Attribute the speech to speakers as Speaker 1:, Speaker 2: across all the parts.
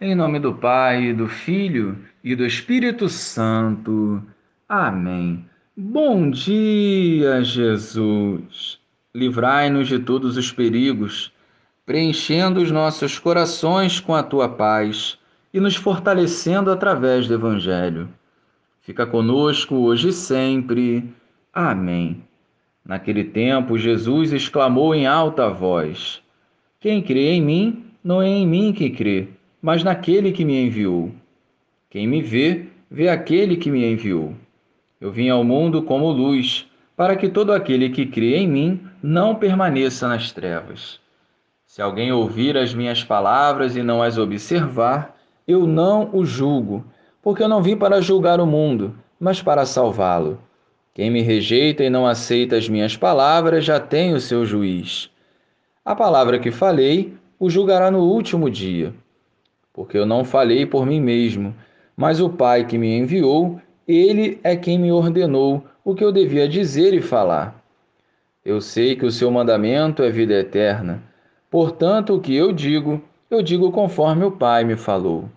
Speaker 1: Em nome do Pai, do Filho e do Espírito Santo. Amém. Bom dia, Jesus. Livrai-nos de todos os perigos, preenchendo os nossos corações com a tua paz e nos fortalecendo através do Evangelho. Fica conosco hoje e sempre. Amém. Naquele tempo, Jesus exclamou em alta voz: Quem crê em mim, não é em mim que crê mas naquele que me enviou. Quem me vê, vê aquele que me enviou. Eu vim ao mundo como luz, para que todo aquele que crê em mim não permaneça nas trevas. Se alguém ouvir as minhas palavras e não as observar, eu não o julgo, porque eu não vim para julgar o mundo, mas para salvá-lo. Quem me rejeita e não aceita as minhas palavras já tem o seu juiz. A palavra que falei o julgará no último dia porque eu não falei por mim mesmo, mas o Pai que me enviou, ele é quem me ordenou o que eu devia dizer e falar. Eu sei que o seu mandamento é vida eterna, portanto, o que eu digo, eu digo conforme o Pai me falou.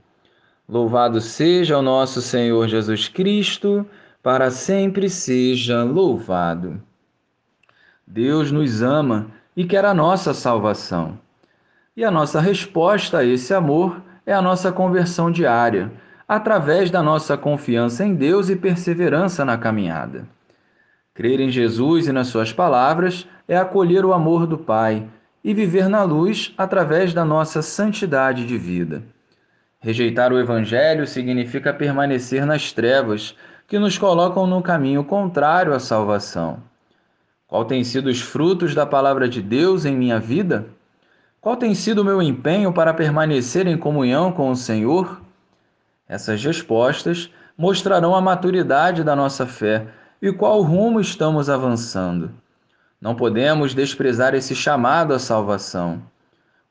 Speaker 1: Louvado seja o nosso Senhor Jesus Cristo, para sempre seja louvado. Deus nos ama e quer a nossa salvação. E a nossa resposta a esse amor é a nossa conversão diária, através da nossa confiança em Deus e perseverança na caminhada. Crer em Jesus e nas Suas palavras é acolher o amor do Pai e viver na luz através da nossa santidade de vida. Rejeitar o Evangelho significa permanecer nas trevas que nos colocam no caminho contrário à salvação. Qual tem sido os frutos da palavra de Deus em minha vida? Qual tem sido o meu empenho para permanecer em comunhão com o Senhor? Essas respostas mostrarão a maturidade da nossa fé e qual rumo estamos avançando. Não podemos desprezar esse chamado à salvação.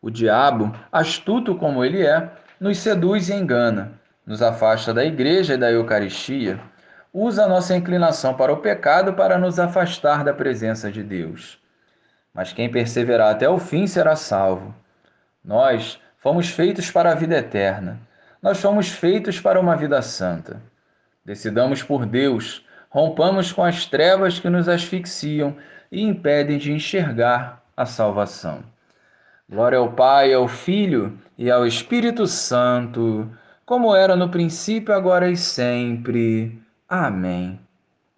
Speaker 1: O diabo, astuto como ele é, nos seduz e engana, nos afasta da igreja e da Eucaristia, usa a nossa inclinação para o pecado para nos afastar da presença de Deus mas quem perseverar até o fim será salvo. Nós fomos feitos para a vida eterna. Nós fomos feitos para uma vida santa. Decidamos por Deus, rompamos com as trevas que nos asfixiam e impedem de enxergar a salvação. Glória ao Pai, ao Filho e ao Espírito Santo, como era no princípio, agora e sempre. Amém.